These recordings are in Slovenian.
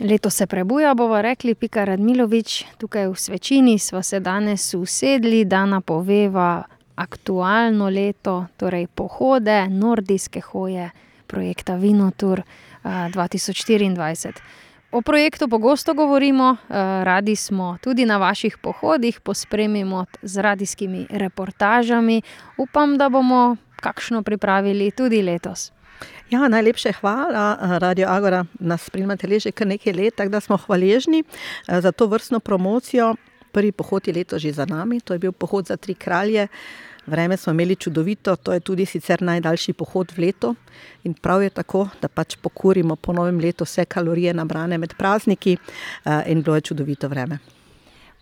Leto se prebuja, bomo rekli, Pika Radmilovič, tukaj v Svečini smo se danes usedli, da napoveva aktualno leto, torej pohode, nordijske hoje, projekta Vinotur 2024. O projektu pogosto govorimo, radi smo tudi na vaših pohodih, pospremimo z radijskimi reportažami. Upam, da bomo kakšno pripravili tudi letos. Ja, najlepša hvala, Radio Agora nas spremljate že kar nekaj let, tako da smo hvaležni, za tovrstno promocijo. Prvi pohod je letos že za nami, to je bil pohod za Tri kralje. Vreme smo imeli čudovito, to je tudi sicer najdaljši pohod v letu. In prav je tako, da pač pokurimo po novem letu vse kalorije, nabrane med prazniki, in bilo je čudovito vreme.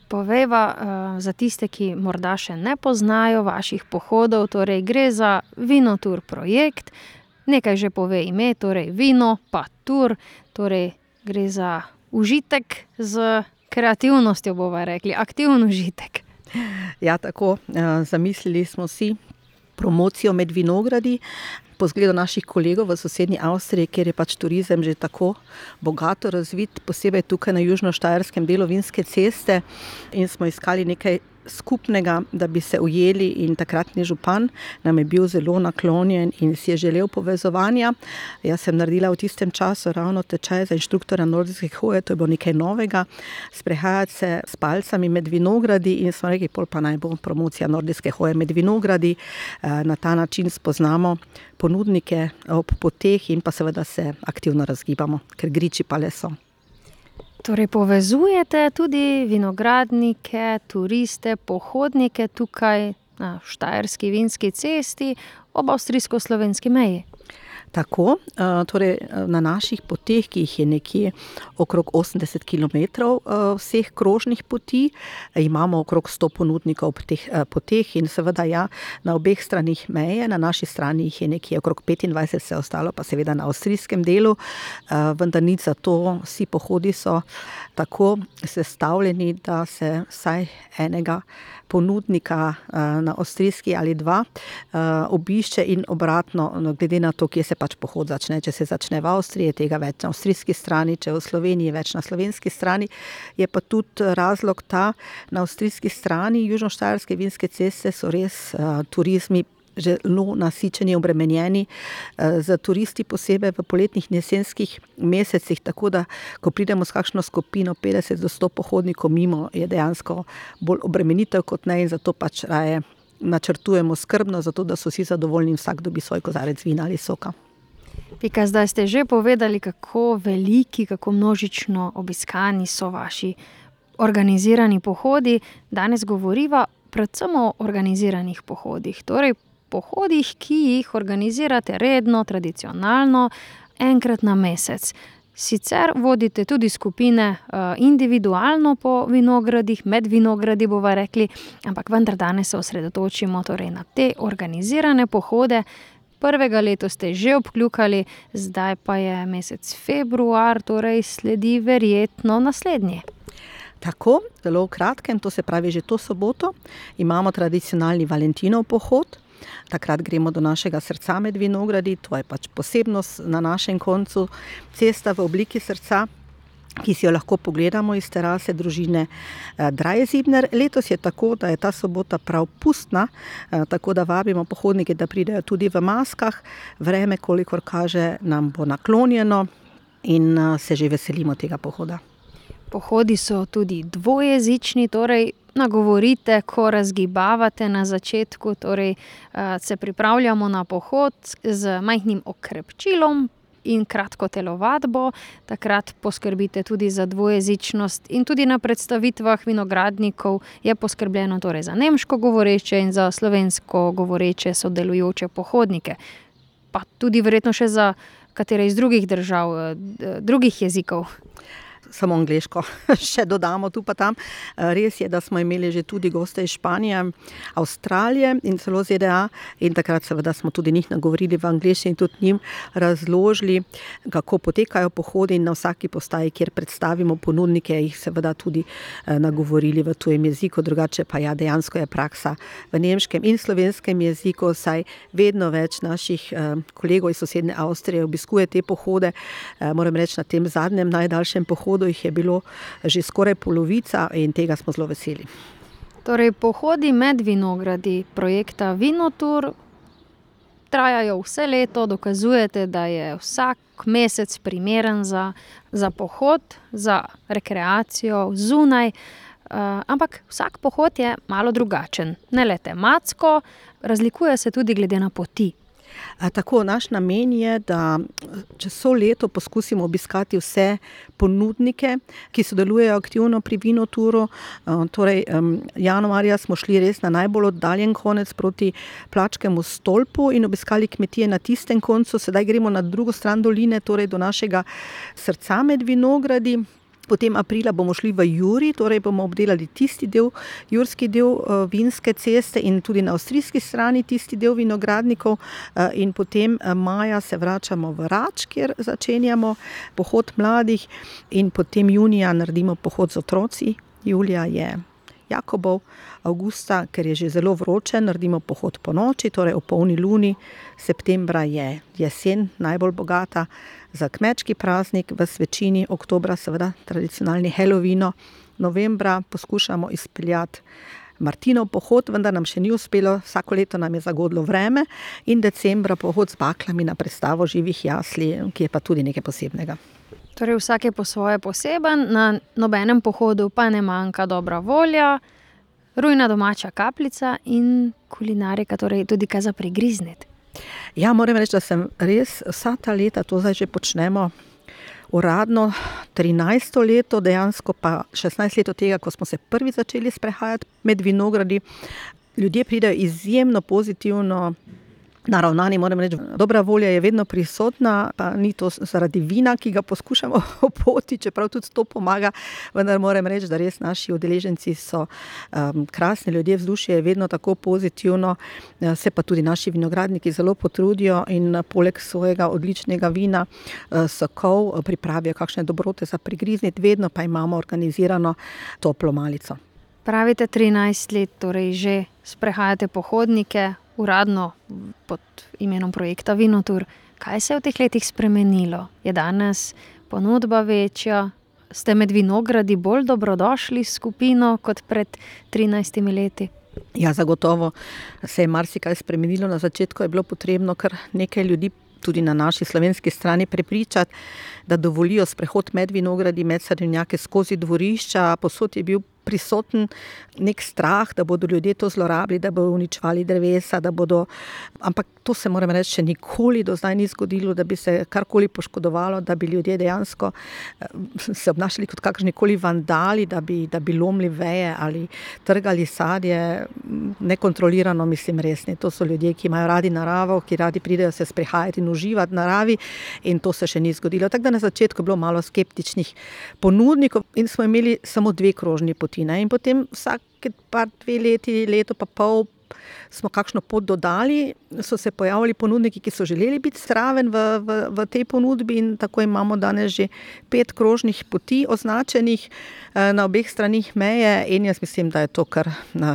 Povejva, za tiste, ki morda še ne poznajo vaših pohodov, torej gre za Vinotur projekt. Nekaj že pove ime, torej vino pa tur, torej gre za užitek s kreativnostjo, bova rekli, aktiven užitek. Ja, tako, zamislili smo si promocijo med vinogradi po zgledu naših kolegov v sosednji Avstriji, kjer je pač turizem že tako bogato razvit, posebej tukaj na južnoštajerskem delu Vinske ceste. In smo iskali nekaj skupnega, da bi se ujeli, in takratni župan nam je bil zelo naklonjen in si je želel povezovanja. Jaz sem naredila v tistem času ravno tečaj za inštruktorja nordijske hoje, to je bilo nekaj novega. Sprehajati se s palcami med vinogradi in smo rekli: "Pol pa naj bo promocija nordijske hoje med vinogradi." na ta način spoznamo ponudnike ob poteh in pa seveda se aktivno razgibamo, ker griči pa le so. Torej povezujete tudi vinogradnike, turiste, pohodnike tukaj na Štajerski vinski cesti ob avstrijsko-slovenski meji. Tako, torej, na naših poteh, ki jih je nekje okrog osemdeset kilometrov, vseh krožnih poti, imamo okrog sto ponudnikov ob teh, poteh in seveda, ja, na obeh straneh meje, na naši strani jih je nekje okrog petindvajset, vse ostalo pa seveda na avstrijskem delu. vendar nič zato, vsi pohodi so tako sestavljeni, da se vsaj enega ponudnika, na avstrijski ali dva, obišče in obratno, glede na to, kje se pač pohod začne, če se začne v Avstriji, je tega več na avstrijski strani, če v Sloveniji, več na slovenski strani. Je pa tudi razlog ta, na avstrijski strani južnoštajerske vinske ceste so res, turizmi zelo nasičeni, obremenjeni, s turisti, posebej v poletnih in jesenskih mesecih, tako da ko pridemo s kakšno skupino petdeset do sto pohodnikov mimo, je dejansko bolj obremenitev kot ne in zato pač raje načrtujemo skrbno, zato da so vsi zadovoljni in vsak dobi svoj kozarec vina ali soka. Pika, zdaj ste že povedali, kako veliki, kako množično obiskani so vaši organizirani pohodi. Danes govoriva predvsem o organiziranih pohodih, torej pohodih, ki jih organizirate redno, tradicionalno, enkrat na mesec. Sicer vodite tudi skupine, individualno po vinogradih, med vinogradi, bova rekli, ampak vendar danes se osredotočimo torej na te organizirane pohode. Prvega letos ste že obkljukali, zdaj pa je mesec februar, torej sledi verjetno naslednji. Tako, zelo v kratkem, to se pravi že to soboto imamo tradicionalni valentinov pohod. Takrat gremo do našega srca med vinogradi, to je pač posebnost na našem koncu. Cesta v obliki srca, ki si jo lahko pogledamo iz terase družine, Dreisibner. Letos je tako, da je ta sobota prav pustna, tako da vabimo pohodnike, da pridejo tudi v maskah. Vreme, kolikor kaže, nam bo naklonjeno in, se že veselimo tega pohoda. Pohodi so tudi dvojezični, torej nagovorite, ko razgibavate na začetku, torej, se pripravljamo na pohod z majhnim okrepčilom in kratko telovadbo. Takrat poskrbite tudi za dvojezičnost in tudi na predstavitvah vinogradnikov je poskrbljeno torej za nemško govoreče in za slovensko govoreče sodelujoče pohodnike. Pa tudi verjetno še za katere iz drugih držav, drugih jezikov. Samo angliško, še dodamo tu pa tam. Res je, da smo imeli že tudi goste iz Španije, Avstralije in celo ZDA, in takrat seveda smo tudi njih nagovorili v angliščini in tudi njim razložili, kako potekajo pohodi in na vsaki postaji, kjer predstavimo ponudnike, jih seveda tudi nagovorili v tujem jeziku, drugače pa ja, dejansko je praksa v nemškem in slovenskem jeziku, saj vedno več naših kolegov iz sosednje Avstrije obiskuje te pohode. Moram reči, na tem zadnjem najdaljšem pohodu jih je bilo že skoraj polovica in tega smo zelo veseli. Torej, pohodi med vinogradi projekta Vinotour trajajo vse leto, dokazujete, da je vsak mesec primeren za, za pohod, za rekreacijo zunaj. Uh, ampak vsak pohod je malo drugačen, ne le tematsko, razlikuje se tudi glede na poti. Tako, naš namen je, da čez vse leto poskusimo obiskati vse ponudnike, ki sodelujejo aktivno pri Vinoturu. Torej, januarja smo šli res na najbolj oddaljen konec proti Plačkemu stolpu in obiskali kmetije na tistem koncu, sedaj gremo na drugo stran doline, torej do našega srca med vinogradi. Potem aprila bomo šli v Juri, torej bomo obdelali tisti del, jurski del vinske ceste in tudi na avstrijski strani tisti del vinogradnikov. In potem maja se vračamo v Rač, kjer začenjamo pohod mladih, in potem junija naredimo pohod z otroci, julija je Jakobov, avgusta, ker je že zelo vroče, naredimo pohod ponoči, torej ob polni luni, septembra je jesen najbolj bogata. Za kmečki praznik, v svečini, oktobra seveda tradicionalni Halloween, novembra poskušamo izpeljati Martinov pohod, vendar nam še ni uspelo, vsako leto nam je zagodlo vreme, in decembra pohod z baklami na predstavo živih jasli, ki je pa tudi nekaj posebnega. Torej vsak je po svoje poseben, na nobenem pohodu pa ne manjka dobra volja, rujna domača kapljica in kulinarika, torej tudi kaj za prigrizniti. Ja, moram reči, da sem res vsa ta leta, to zdaj že počnemo uradno trinajsto leto, dejansko pa šestnajst let od tega, ko smo se prvič začeli sprehajati med vinogradi. Ljudje pridejo izjemno pozitivno naravnani, moram reči, dobra volja je vedno prisotna, pa ni to zaradi vina, ki ga poskušamo opoti, čeprav tudi to pomaga, vendar moram reči, da res naši udeleženci so krasni ljudje, vzdušje je vedno tako pozitivno, se pa tudi naši vinogradniki zelo potrudijo in poleg svojega odličnega vina, sokov, pripravijo kakšne dobrote za prigrizniti, vedno pa imamo organizirano toplo malico. Pravite, trinajst let torej že sprehajate pohodnike, uradno pod imenom projekta Vinotour. Kaj se je v teh letih spremenilo? Je danes ponudba večja? Ste med vinogradi bolj dobrodošli s skupino kot pred trinajstimi leti? Ja, zagotovo se je marsikaj spremenilo, na začetku je bilo potrebno kar nekaj ljudi, tudi na naši slovenski strani, prepričati, da dovolijo sprehod med vinogradi, med sadovnjaki, skozi dvorišča, povsod je bil prisoten neki strah, da bodo ljudje to zlorabili, da bodo uničevali drevesa, da bodo, ampak to se, moram reči, še nikoli do zdaj ni zgodilo, da bi se karkoli poškodovalo, da bi ljudje dejansko se obnašali kot kakršnikoli vandali, da bi, da bi lomili veje ali trgali sadje, nekontrolirano, mislim, res ne. To so ljudje, ki imajo radi naravo, ki radi pridejo se sprehajat in uživati v naravi, in to se še ni zgodilo, tako da na začetku je bilo malo skeptičnih ponudnikov in smo imeli samo dve krožni poti, ne, in potem vsake par, dve leti, leto pa pol smo kakšno pot dodali, so se pojavili ponudniki, ki so želeli biti zraven v, v, v tej ponudbi, in tako imamo danes že pet krožnih poti označenih na obeh straneh meje, in jaz mislim, da je to kar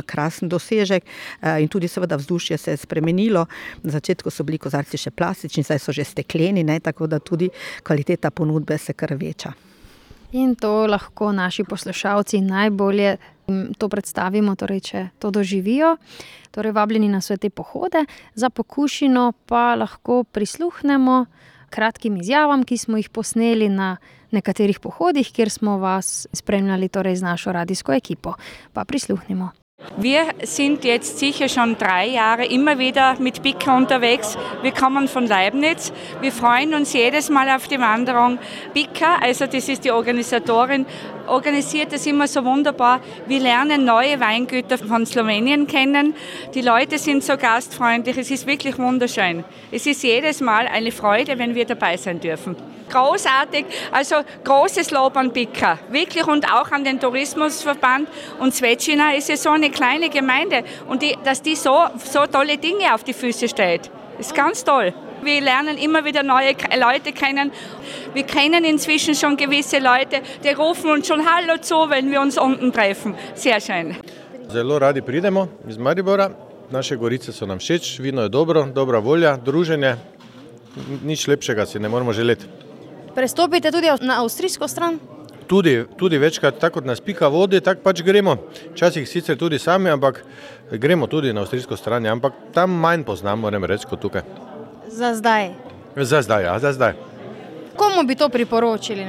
krasen dosežek. In tudi seveda vzdušje se je spremenilo, na začetku so bili kozarci še plastični, zdaj so že stekleni, ne, tako da tudi kvaliteta ponudbe se kar veča. In to lahko naši poslušalci najbolje to predstavimo, torej če to doživijo. Torej vabljeni na vse te pohode, za pokušino pa lahko prisluhnemo kratkim izjavam, ki smo jih posneli na nekaterih pohodih, kjer smo vas spremljali, torej z našo radijsko ekipo. Pa prisluhnimo. Wir sind jetzt sicher schon drei Jahre immer wieder mit Bika unterwegs. Wir kommen von Leibniz. Wir freuen uns jedes Mal auf die Wanderung. Bika, also das ist die Organisatorin, organisiert das immer so wunderbar. Wir lernen neue Weingüter von Slowenien kennen. Die Leute sind so gastfreundlich. Es ist wirklich wunderschön. Es ist jedes Mal eine Freude, wenn wir dabei sein dürfen großartig. Also großes Lob an Bika, wirklich und auch an den Tourismusverband. Und Svecina ist ja so eine kleine Gemeinde und die, dass die so, so tolle Dinge auf die Füße stellt, ist ganz toll. Wir lernen immer wieder neue Leute kennen. Wir kennen inzwischen schon gewisse Leute, die rufen uns schon Hallo zu, wenn wir uns unten treffen. Sehr schön. Zelo radi pridemo iz Maribora. Naše gorice so nam všeč, vino je dobro, dobra volja, druženje. Nič lepšega si ne moremo želeti. Prestopite tudi na avstrijsko stran? Tudi, tudi večkrat, tako kot nas pika vodi, tako pač gremo. Včasih sicer tudi sami, ampak gremo tudi na avstrijsko stran, ampak tam manj poznamo, moram reči, kot tukaj. Za zdaj. Za zdaj, ja, za zdaj. Komu bi to priporočili?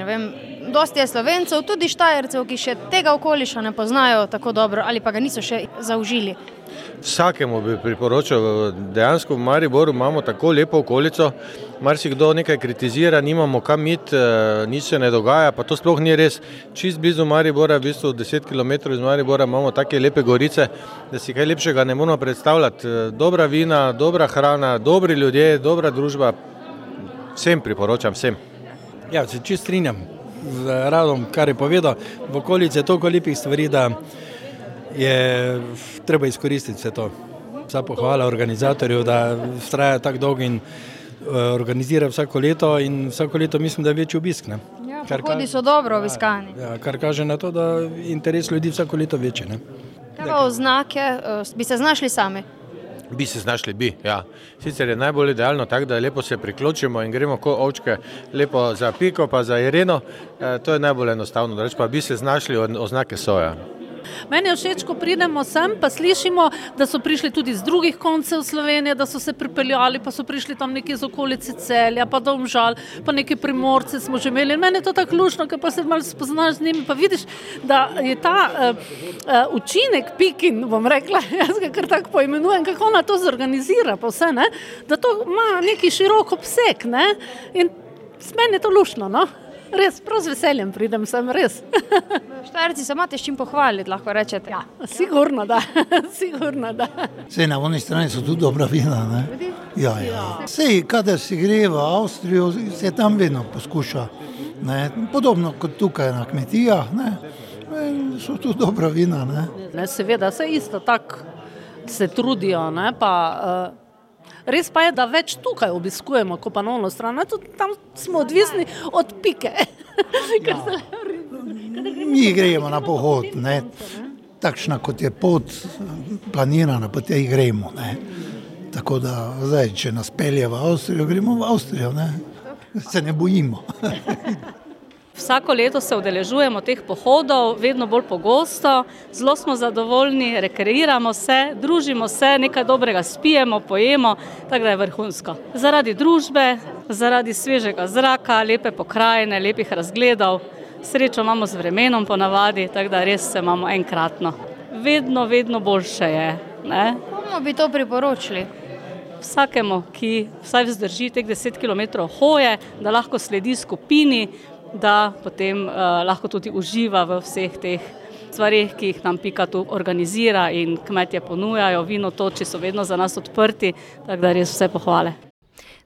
Dosti je slovencev, tudi štajercev, ki še tega okoliša ne poznajo tako dobro ali pa ga niso še zaužili. Vsakemu bi priporočal, dejansko v Mariboru imamo tako lepo okolico, marsikdo nekaj kritizira, nimamo kam iti, eh, nič se ne dogaja, pa to sploh ni res. Čist blizu Maribora, v bistvu 10 km iz Maribora imamo take lepe gorice, da si kaj lepšega ne moramo predstavljati. Eh, dobra vina, dobra hrana, dobri ljudje, dobra družba, vsem priporočam, vsem. Ja, se čist strinjam z Radom, kar je povedal, v okolici je toliko lepih stvari, da je treba izkoristiti vse to. Vsa pohvala organizatorju, da traja tako dolgo in uh, organizira vsako leto in vsako leto mislim, da je večji obisk. Ne? Ja, Pohodi so dobro obiskani. Ja, kar kaže na to, da interes ljudi vsako leto večji. Kaj pa oznake, uh, bi se znašli sami? Bi se znašli, bi. Ja. Sicer je najbolj idealno tako, da lepo se priključimo in gremo kot ovčke, lepo za piko, pa za ireno. E, to je najbolj enostavno, da rečemo, bi se znašli oznake soja. Meni je všeč, ko pridemo sem, pa slišimo, da so prišli tudi z drugih koncev Slovenije, da so se pripeljali, pa so prišli tam neki iz okolice celja, pa domžal, pa neki primorci smo že imeli. Meni je to tako lušno, ker pa se malo spoznaš z njimi, pa vidiš, da je ta uh, uh, učinek pikin, bom rekla, jaz ga kar tako poimenujem, kako ona to zorganizira, pa vse, ne? da to ima neki širok obseg. Ne? In meni je to lušno. No? Res, prav z veseljem pridem sem, res. Štajerci se imate s čim pohvaliti, lahko rečete. Ja, sigurno da. sigurno da. Sej na oni strani so tudi dobra vina. Ne? Ja, ja. Sej, kadar si gre v Avstrijo, se tam vedno poskuša. Ne? Podobno kot tukaj na kmetijah, ne? so tudi dobra vina. Ne? Ne, seveda, se isto tako se trudijo. Ne? Pa, uh, Res pa je, da več tukaj obiskujemo, kot pa na ono stran. Tudi tam smo odvisni od pike. Ja. Mi gremo na pohod, ne? takšna kot je pot, planirana, pa te gremo. Ne? Tako da, zdaj, če nas pelje v Avstrijo, gremo v Avstrijo, ne? se ne bojimo. Vsako leto se udeležujemo teh pohodov, vedno bolj pogosto, zelo smo zadovoljni, rekreiramo se, družimo se, nekaj dobrega spijemo, pojemo, tako da je vrhunsko. Zaradi družbe, zaradi svežega zraka, lepe pokrajine, lepih razgledov, srečo imamo z vremenom ponavadi, tako da res se imamo enkratno. Vedno, vedno boljše je. Ne? Komu bi to priporočili? Vsakemu, ki vsaj vzdrži teh 10 km hoje, da lahko sledi skupini, da potem uh, lahko tudi uživa v vseh teh stvarih, ki jih nam Pika tu organizira in kmetje ponujajo, vino toči so vedno za nas odprti, tako da res vse pohvale.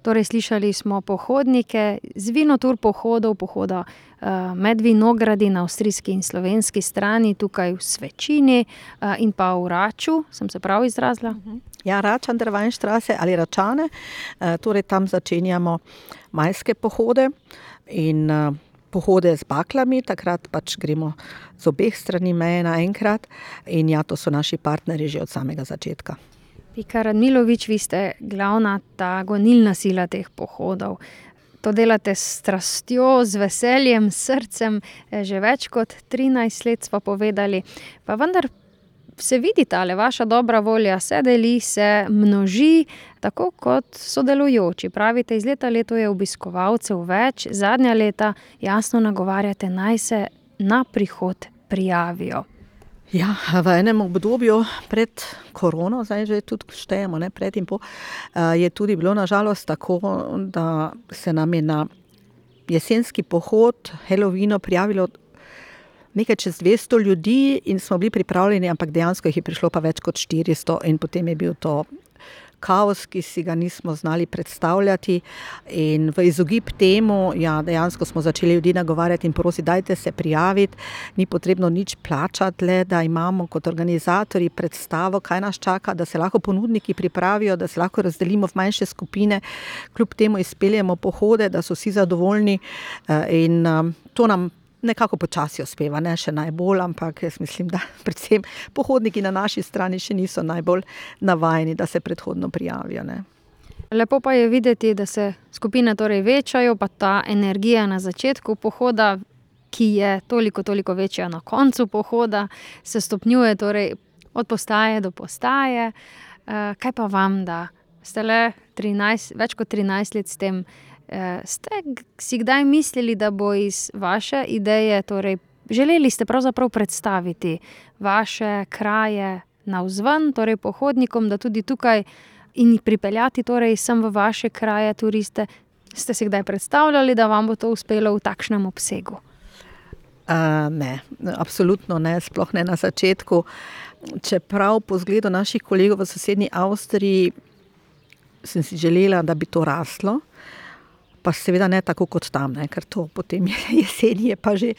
Torej, slišali smo pohodnike z vinotur pohodov, pohoda uh, med vinogradi na avstrijski in slovenski strani, tukaj v Svečini uh, in pa v Raču, sem se prav izrazila. Ja, Račan, Drvajnštrase ali Račane, uh, torej tam začenjamo majske pohode in pohode z baklami, takrat pač gremo z obeh strani meje naenkrat in ja, to so naši partnerji že od samega začetka. Pika Radmilovič, vi ste glavna ta gonilna sila teh pohodov. To delate s strastjo, z veseljem, srcem, že več kot 13 let smo povedali. Pa vendar se vidi ta vaša dobra volja, se deli, se množi, tako kot sodelujoči. Pravite, iz leta leto je obiskovalcev več, zadnja leta jasno nagovarjate naj se na prihod prijavijo. Ja, v enem obdobju pred korono, zdaj že tudi štejemo, ne, pred in po, je tudi bilo nažalost tako, da se nam je na jesenski pohod Helovino prijavilo nekaj čez 200 ljudi in smo bili pripravljeni, ampak dejansko jih je prišlo pa več kot 400 in potem je bil to kaos, ki si ga nismo znali predstavljati. In v izogib temu, ja, dejansko smo začeli ljudi nagovarjati in prositi, dajte se prijaviti, ni potrebno nič plačati, le da imamo kot organizatori predstavo, kaj nas čaka, da se lahko ponudniki pripravijo, da se lahko razdelimo v manjše skupine, kljub temu izpeljemo pohode, da so vsi zadovoljni eh, in eh, to nam nekako počasi uspeva, ne še najbolj, ampak jaz mislim, da predvsem pohodniki na naši strani še niso najbolj navajeni, da se predhodno prijavijo. Ne. Lepo pa je videti, da se skupine torej večajo, pa ta energija na začetku pohoda, ki je toliko, toliko večja na koncu pohoda, se stopnjuje torej od postaje do postaje. Eh, kaj pa vam, da ste le 13, več kot 13 let s tem? Eh, ste kdaj mislili, da bo iz vaše ideje, torej želeli ste pravzaprav predstaviti vaše kraje na vzven, torej pohodnikom, da tudi tukaj in pripeljati torej sem v vaše kraje turiste? Ste si kdaj predstavljali, da vam bo to uspelo v takšnem obsegu? Uh, ne, absolutno ne, sploh ne na začetku. Čeprav po zgledu naših kolegov v sosednji Avstriji sem si želela, da bi to raslo, pa seveda ne tako kot tam, ne, ker to potem jeseni je pa že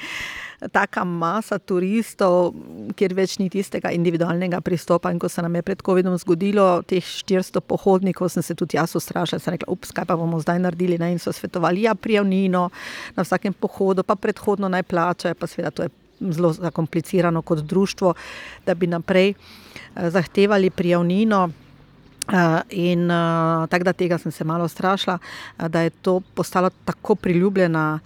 taka masa turistov, kjer več ni tistega individualnega pristopa. In ko se nam je pred COVID-om zgodilo teh 400 pohodnikov, sem se tudi jaz ustrašila, sem rekla, ups, kaj pa bomo zdaj naredili. Ne? In so svetovali, ja, prijavnino na vsakem pohodu, pa predhodno naj plačajo, pa seveda to je. Zelo zakomplicirano kot društvo, da bi naprej eh, zahtevali prijavnino. Uh, in uh, tako da tega sem se malo strašila, uh, da je to postalo tako priljubljena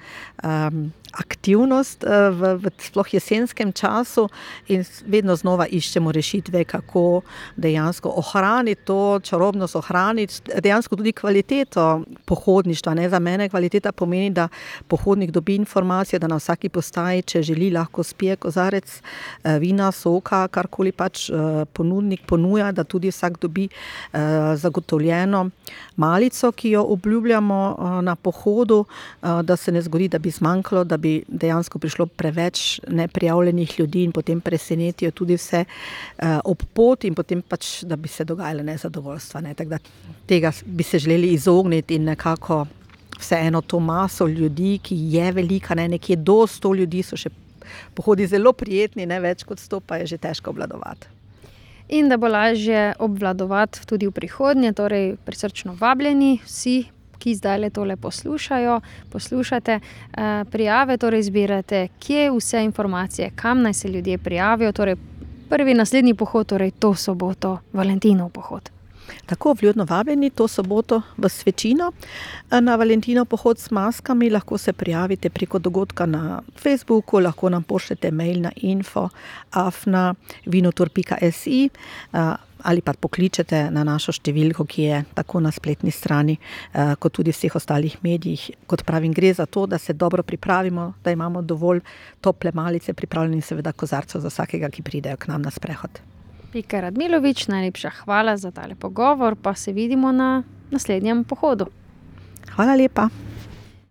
um, aktivnost uh, v, v sploh jesenskem času, in vedno znova iščemo rešitve, kako dejansko ohraniti to čarobnost, ohraniti dejansko tudi kvaliteto pohodništva. Ne? Za mene kvaliteta pomeni, da pohodnik dobi informacijo, da na vsaki postaji, če želi, lahko spije kozarec uh, vina, soka, karkoli pač uh, ponudnik ponuja, da tudi vsak dobi. Eh, zagotovljeno malico, ki jo obljubljamo eh, na pohodu, eh, da se ne zgodi, da bi zmanjkalo, da bi dejansko prišlo preveč neprijavljenih ljudi in potem presenetijo tudi vse ob poti, in potem pač, da bi se dogajale nezadovoljstva. Ne. Tega bi se želeli izogniti in nekako. Vseeno to maso ljudi, ki je velika, ne, nekje do 100 ljudi, so še pohodi zelo prijetni, ne več kot 100, pa je že težko obvladovati in da bo lažje obvladovati tudi v prihodnje. Torej, prisrčno vabljeni vsi, ki zdaj le tole poslušajo, poslušate eh, prijave, torej zbirate, kje vse informacije, kam naj se ljudje prijavijo. Torej, prvi naslednji pohod, torej to soboto, Valentinov pohod. Tako vljudno vabljeni to soboto v Svečino na Valentino pohod s maskami. Lahko se prijavite preko dogodka na Facebooku, lahko nam pošljete mail na info.afna.vinotur.si ali pa pokličete na našo številko, ki je tako na spletni strani, kot tudi v vseh ostalih medijih. Kot pravim, gre za to, da se dobro pripravimo, da imamo dovolj tople malice, pripravljeni seveda kozarcev za vsakega, ki pridejo k nam na sprehod. Pika Radmilovič, najlepša hvala za tale pogovor, pa se vidimo na naslednjem pohodu. Hvala lepa.